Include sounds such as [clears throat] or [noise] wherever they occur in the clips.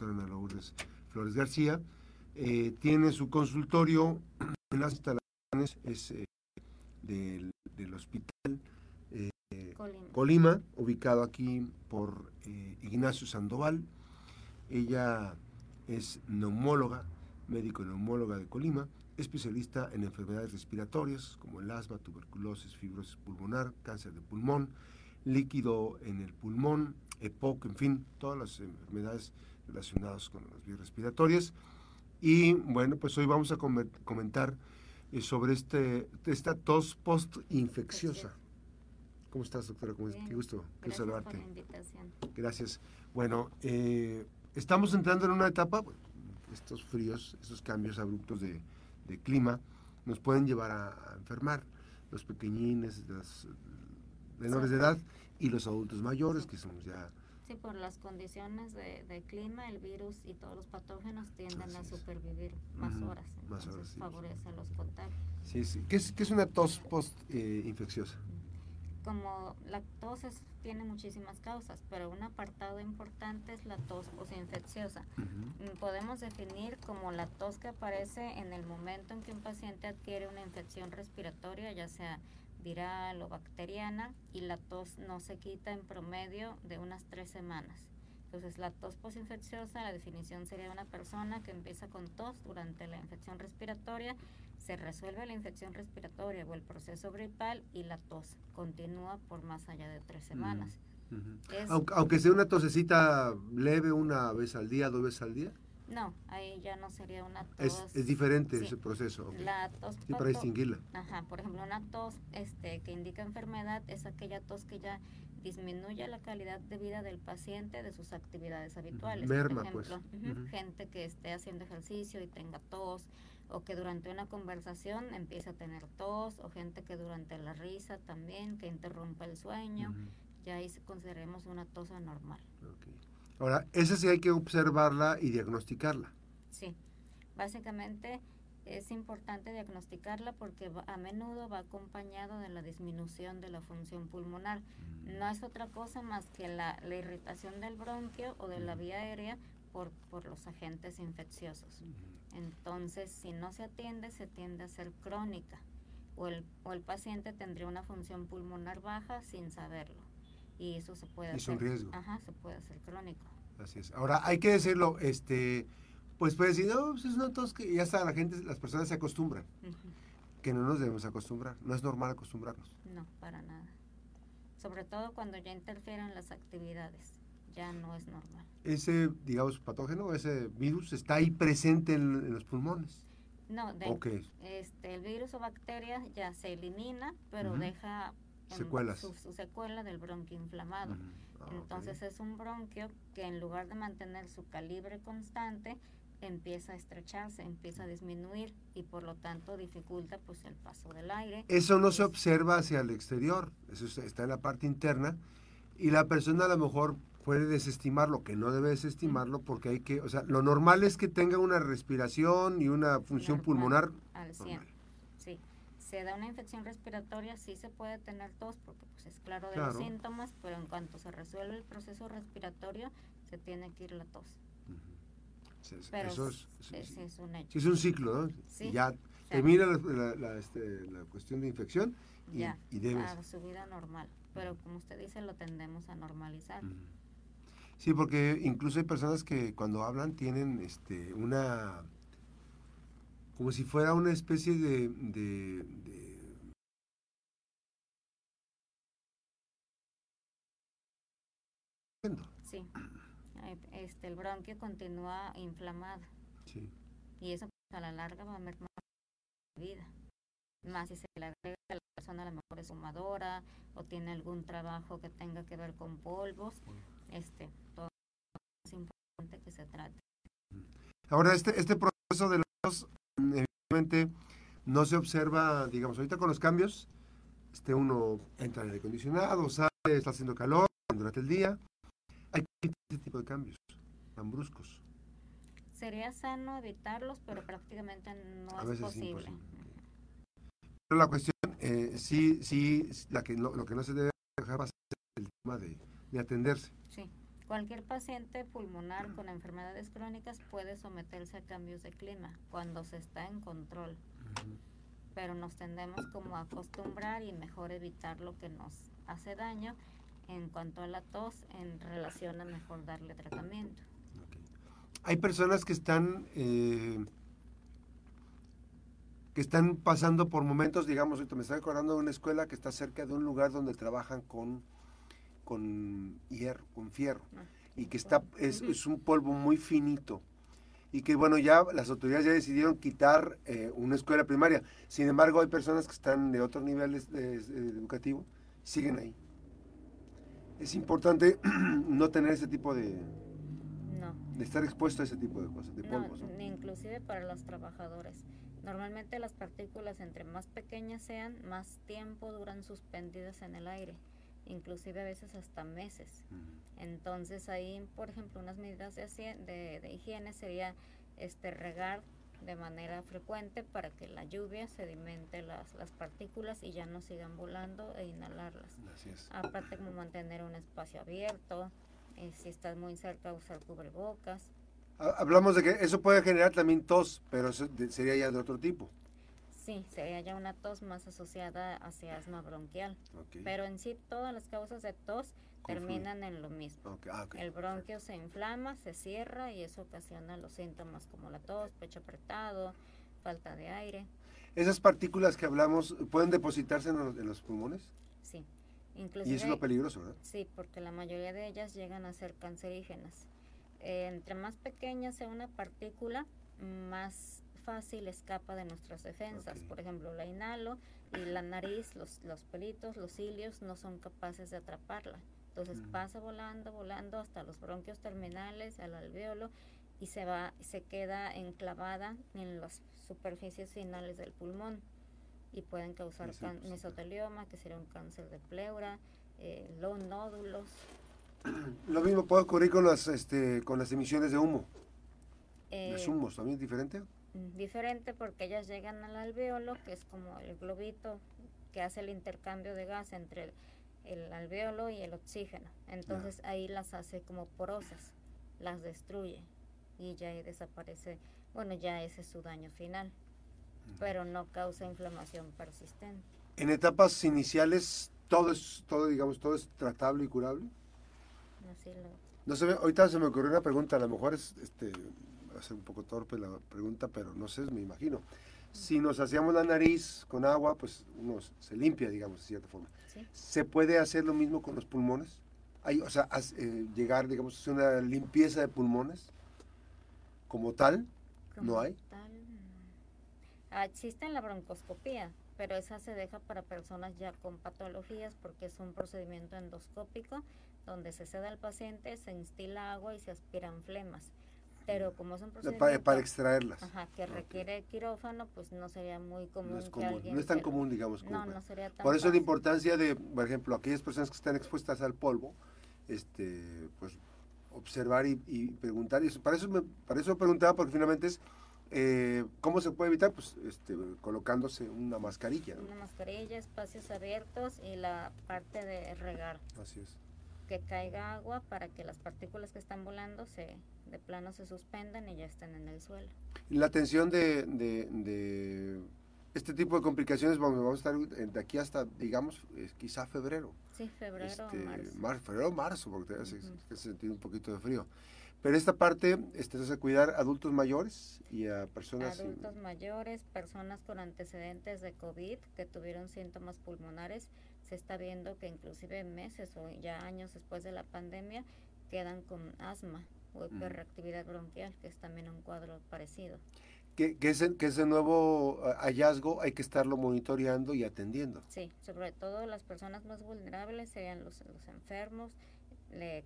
doctora Ana Lourdes Flores García. Eh, tiene su consultorio en las instalaciones es, eh, del, del, hospital eh, Colima. Colima. ubicado aquí por Ignacio Sandoval. Ella es neumóloga, médico neumóloga de Colima, especialista en enfermedades respiratorias como el asma, tuberculosis, fibrosis pulmonar, cáncer de pulmón, líquido en el pulmón, EPOC, en fin, todas las enfermedades relacionadas con las vías respiratorias. Y bueno, pues hoy vamos a comentar eh, sobre este, esta tos post-infecciosa. ¿Cómo estás, doctora? Qué gusto Gracias saludarte. Por la invitación. Gracias. Bueno, eh, estamos entrando en una etapa, estos fríos, estos cambios abruptos de, de clima nos pueden llevar a, enfermar. Los pequeñines, los menores de edad y los adultos mayores, que somos ya... Sí, por las condiciones de, clima, el virus y todos los patógenos tienden a supervivir más horas. Más horas, Favorece los contagios. Sí, sí. ¿Qué es, qué es una tos post-infecciosa? Eh, como la tos tiene muchísimas causas, pero un apartado importante es la tos posinfecciosa. Mm, podemos definir como la tos que aparece en el momento en que un paciente adquiere una infección respiratoria, ya sea viral o bacteriana, y la tos no se quita en promedio de unas tres semanas. Entonces, la tos posinfecciosa, la definición sería una persona que empieza con tos durante la infección respiratoria se resuelve la infección respiratoria o el proceso gripal y la tos continúa por más allá de tres semanas. aunque, sea una tosecita leve una vez al día, dos veces al día. No, ahí ya no sería una tos. Es, diferente ese proceso. La tos. Y para distinguirla. Ajá, por ejemplo, una tos este, que indica enfermedad es aquella tos que ya disminuye la calidad de vida del paciente de sus actividades habituales. Merma, por ejemplo, pues. gente que esté haciendo ejercicio y tenga tos, o que durante una conversación empiece a tener tos, o gente que durante la risa también, que interrumpa el sueño, ya ahí consideremos una tos anormal. Ahora, esa sí hay que observarla y diagnosticarla. Sí, básicamente es importante diagnosticarla porque a menudo va acompañado de la disminución de la función pulmonar. Mm. No es otra cosa más que la, la irritación del bronquio o de la vía aérea por, por los agentes infecciosos. Entonces, si no se atiende, se tiende a ser crónica o el, o el paciente tendría una función pulmonar baja sin saberlo. Y eso se puede hacer. Es un riesgo. Ajá, se puede hacer crónico. Así es. Ahora, hay que decirlo, este, pues puede decir, no, pues es una tos que ya está, la gente, las personas se acostumbran. Que no nos debemos acostumbrar. No es normal acostumbrarnos. No, para nada. Sobre todo cuando ya interfieren las actividades ya no es normal. Ese, digamos, patógeno, ese virus está ahí presente en, los pulmones. No, de, este, el virus o bacteria ya se elimina, pero deja secuelas. Su, secuela del bronquio inflamado. Ah, Entonces es un bronquio que en lugar de mantener su calibre constante, empieza a estrecharse, empieza a disminuir y por lo tanto dificulta pues el paso del aire. Eso no se observa hacia el exterior, eso está en la parte interna y la persona a lo mejor puede desestimarlo, que no debe desestimarlo porque hay que, o sea, lo normal es que tenga una respiración y una función pulmonar al 100. Sí. Se da una infección respiratoria, sí se puede tener tos porque pues es claro de los síntomas, pero en cuanto se resuelve el proceso respiratorio, se tiene que ir la tos. Pero eso es, es, un hecho. Es un ciclo, ¿no? Sí, ya termina la, la, este, la, cuestión de infección y, ya, y debe... A su vida normal, pero como usted dice, lo tendemos a normalizar. Sí, porque incluso hay personas que cuando hablan tienen este una como si fuera una especie de, de, Sí, este, el bronquio continúa inflamado. Sí. Y eso a la larga va a mermar la vida. Más si se le agrega a la persona a lo mejor es fumadora o tiene algún trabajo que tenga que ver con polvos, este, todo es importante que se trate. Ahora, este, este proceso de los, evidentemente, no se observa, digamos, ahorita con los cambios, este uno entra en el acondicionado, sale, está haciendo calor durante el día. Hay este tipo de cambios tan bruscos. Sería sano evitarlos, pero prácticamente no es posible. Pero la cuestión, eh, sí, sí, la que, lo, que no se debe dejar pasar es el tema de, de atenderse. Sí Cualquier paciente pulmonar con enfermedades crónicas puede someterse a cambios de clima cuando se está en control, pero nos tendemos como a acostumbrar y mejor evitar lo que nos hace daño en cuanto a la tos en relación a mejor darle tratamiento. Hay personas que están eh, que están pasando por momentos, digamos, me estoy acordando de una escuela que está cerca de un lugar donde trabajan con con hierro, con fierro, ah, y que está, es, es, un polvo muy finito. Y que bueno, ya las autoridades ya decidieron quitar eh, una escuela primaria. Sin embargo, hay personas que están de otros niveles educativos, siguen ahí. Es importante [clears throat] no tener ese tipo de, no. de estar expuesto a ese tipo de cosas, de polvos. Inclusive para los trabajadores. Normalmente las partículas entre más pequeñas sean, más tiempo duran suspendidas en el aire inclusive a veces hasta meses. Entonces ahí, por ejemplo, unas medidas de, de, de, higiene sería este regar de manera frecuente para que la lluvia sedimente las, las partículas y ya no sigan volando e inhalarlas. Aparte como mantener un espacio abierto, eh, si estás muy cerca usar cubrebocas. Hablamos de que eso puede generar también tos, pero sería ya de otro tipo. Sí, sería ya una tos más asociada hacia asma bronquial. Pero en sí todas las causas de tos terminan en lo mismo. Ah, el bronquio se inflama, se cierra y eso ocasiona los síntomas como la tos, pecho apretado, falta de aire. ¿Esas partículas que hablamos pueden depositarse en los, pulmones? Sí. y eso es lo peligroso, ¿verdad? Sí, porque la mayoría de ellas llegan a ser cancerígenas. Eh, entre más pequeña sea una partícula, más fácil escapa de nuestras defensas. Por ejemplo, la inhalo y la nariz, los, los pelitos, los cilios no son capaces de atraparla. Entonces pasa volando, volando hasta los bronquios terminales, al alveolo y se va, se queda enclavada en las superficies finales del pulmón y pueden causar mesotelioma, que sería un cáncer de pleura, eh, los nódulos. [clears throat] Lo mismo puede ocurrir con las, este, con las emisiones de humo. Eh, ¿De humos también es diferente? diferente porque ellas llegan al alveolo, que es como el globito que hace el intercambio de gas entre el, alveolo y el oxígeno. Entonces ahí las hace como porosas, las destruye y ya ahí desaparece, bueno, ya ese es su daño final, pero no causa inflamación persistente. En etapas iniciales todo es, todo digamos, todo es tratable y curable. No, sé, ahorita se me ocurrió una pregunta, a lo mejor es este va a ser un poco torpe la pregunta, pero no sé, me imagino. Si nos hacíamos la nariz con agua, pues uno se limpia, digamos, de cierta forma. ¿Se puede hacer lo mismo con los pulmones? Hay, o sea, eh, llegar, digamos, a hacer una limpieza de pulmones como tal, ¿no hay? Tal, ah, existe la broncoscopía, pero esa se deja para personas ya con patologías porque es un procedimiento endoscópico donde se cede al paciente, se instila agua y se aspiran flemas pero como son para, para, extraerlas. Ajá, que requiere quirófano, pues no sería muy común. No es, común, no es tan común, digamos. no, no sería tan Por eso la importancia de, por ejemplo, aquellas personas que están expuestas al polvo, este, pues observar y, preguntar. Y para, eso me, para eso preguntaba, porque finalmente es, eh, ¿cómo se puede evitar? Pues este, colocándose una mascarilla. Una mascarilla, espacios abiertos y la parte de regar. Así es. Que caiga agua para que las partículas que están volando se de plano se suspendan y ya están en el suelo. La atención de, de, este tipo de complicaciones vamos, a estar de aquí hasta, digamos, quizá febrero. Sí, febrero, este, marzo. febrero, marzo, porque hace, sentir un poquito de frío. Pero esta parte este, es a cuidar adultos mayores y a personas... Adultos mayores, personas con antecedentes de COVID que tuvieron síntomas pulmonares. Se está viendo que inclusive meses o ya años después de la pandemia quedan con asma o hiperreactividad bronquial, que es también un cuadro parecido. Que, que, ese, que ese nuevo ah, hallazgo hay que estarlo monitoreando y atendiendo. Sí, sobre todo las personas más vulnerables serían los, los enfermos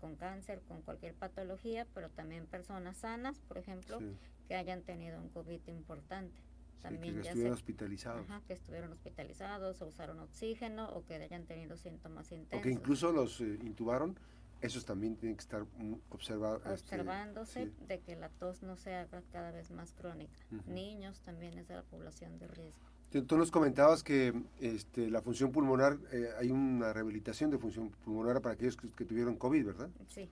con cáncer, con cualquier patología, pero también personas sanas, por ejemplo, que hayan tenido un COVID importante. También que estuvieron hospitalizados. Ajá, que estuvieron hospitalizados o usaron oxígeno o que hayan tenido síntomas intensos. O que incluso los eh, intubaron esos también tienen que estar observados. Este, Observándose de que la tos no se haga cada vez más crónica. Niños también es de la población de riesgo. Tú nos comentabas que este, la función pulmonar, eh, hay una rehabilitación de función pulmonar para aquellos que, tuvieron COVID, ¿verdad? Sí.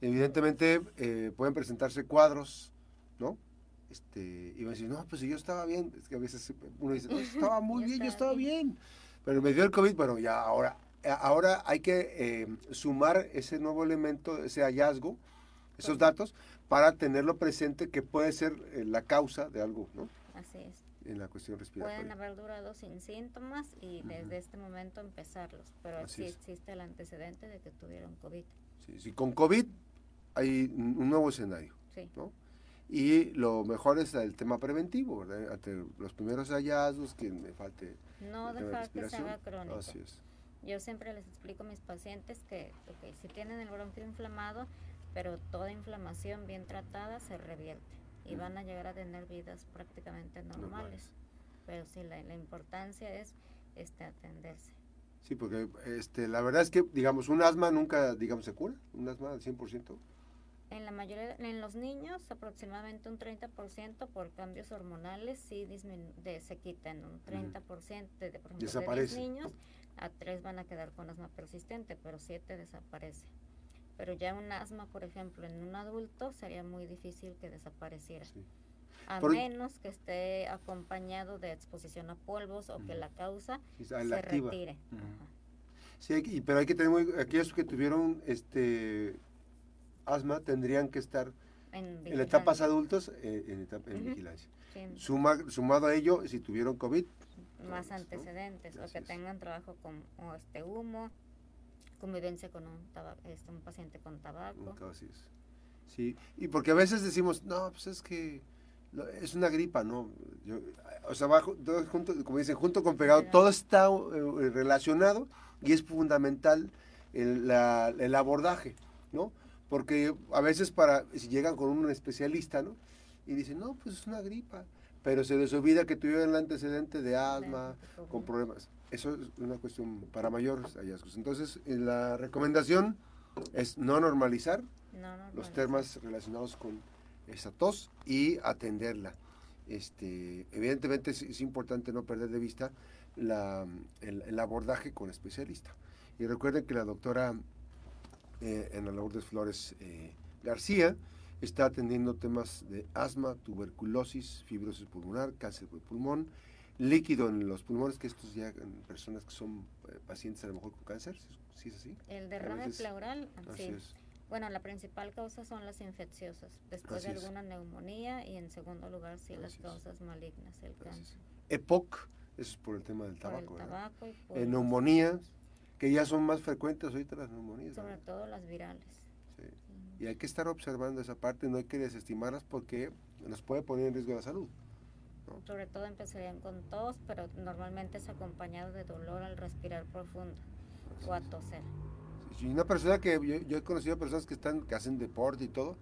Evidentemente eh, pueden presentarse cuadros, ¿no? Este, van a decir, no, pues yo estaba bien. Es que a veces uno dice, no, estaba [laughs] muy bien, yo estaba bien. Pero me dio el COVID, bueno, ya ahora, ahora hay que eh, sumar ese nuevo elemento, ese hallazgo, esos datos, para tenerlo presente que puede ser eh, la causa de algo, ¿no? Así es. En la cuestión respiratoria. Pueden haber durado sin síntomas y desde este momento empezarlos, pero sí existe el antecedente de que tuvieron COVID. Sí, sí, con COVID hay un nuevo escenario, sí. ¿no? Y lo mejor es el tema preventivo, ¿verdad? Ante los primeros hallazgos, que me falte. No dejar que se haga crónico. Así es. Yo siempre les explico a mis pacientes que si tienen el bronquio inflamado, pero toda inflamación bien tratada se revierte y van a llegar a tener vidas prácticamente normales. Pero sí, la, importancia es este, atenderse. Sí, porque este, la verdad es que, digamos, un asma nunca, digamos, se cura, un asma al 100%. En la mayoría, en los niños, aproximadamente un 30% por cambios hormonales sí de, se quitan, un 30% de, por ejemplo, de niños, a 3 van a quedar con asma persistente, pero 7 desaparece. Pero ya un asma, por ejemplo, en un adulto sería muy difícil que desapareciera. A menos que esté acompañado de exposición a polvos o que la causa se retire. Sí, pero hay que tener muy, aquellos que tuvieron este asma tendrían que estar en, etapas adultos eh, en, etapa, en vigilancia. sumado a ello, si tuvieron COVID. Más antecedentes, o que tengan trabajo con este humo, convivencia con un, este, un paciente con tabaco. Sí, y porque a veces decimos, no, pues es que es una gripa, ¿no? o sea, bajo, todo junto, como dicen, junto con pegado, todo está eh, relacionado y es fundamental el, el abordaje, ¿no? Porque a veces para, si llegan con un especialista, ¿no? Y dicen, no, pues es una gripa, pero se les olvida que tuvieron el antecedente de asma, con problemas. Eso es una cuestión para mayores hallazgos. Entonces, eh, la recomendación es no normalizar, los temas relacionados con esa tos y atenderla. Este, evidentemente es, importante no perder de vista la, el, abordaje con especialista. Y recuerden que la doctora eh, en la Lourdes Flores eh, García está atendiendo temas de asma, tuberculosis, fibrosis pulmonar, cáncer de pulmón, líquido en los pulmones, que estos ya en personas que son eh, pacientes a lo mejor con cáncer, ¿sí es así? El derrame pleural, sí. Bueno, la principal causa son las infecciosas, después de alguna neumonía y en segundo lugar sí las causas malignas, el cáncer. EPOC, eso es por el tema del tabaco. El tabaco y neumonías, que ya son más frecuentes ahorita las neumonías. Sobre todo las virales. Sí. Y hay que estar observando esa parte, no hay que desestimarlas porque nos puede poner en riesgo la salud. Sobre todo empezarían con tos, pero normalmente es acompañado de dolor al respirar profundo o a toser. y una persona que yo, he conocido personas que están que hacen deporte y todo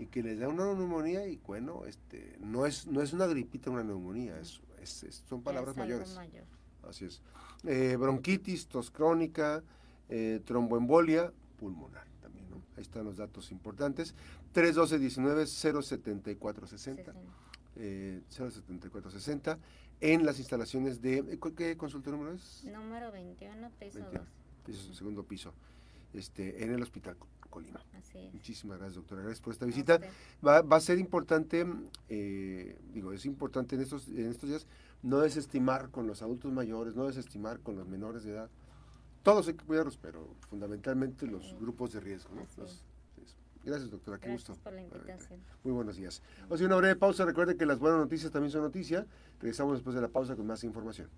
y que les da una neumonía y bueno, este no es no es una gripita, una neumonía, es, son palabras mayores. Así es. Eh, bronquitis, tos crónica, eh, tromboembolia pulmonar también, ¿no? Ahí están los datos importantes. 312 19 074 60 eh, 07460 en las instalaciones de... Eh, ¿Qué consultorio número es? Número 21, piso 2. segundo piso, este, en el Hospital Colima. Así Muchísimas gracias, doctora. Gracias por esta visita. Va, va, a ser importante, eh, digo, es importante en estos, en estos días no desestimar con los adultos mayores, no desestimar con los menores de edad. Todos hay que cuidarlos, pero fundamentalmente los grupos de riesgo. ¿no? Gracias, doctora. Qué Gracias por la invitación. Muy buenos días. Vamos a una breve pausa. Recuerde que las buenas noticias también son noticias. Regresamos después de la pausa con más información.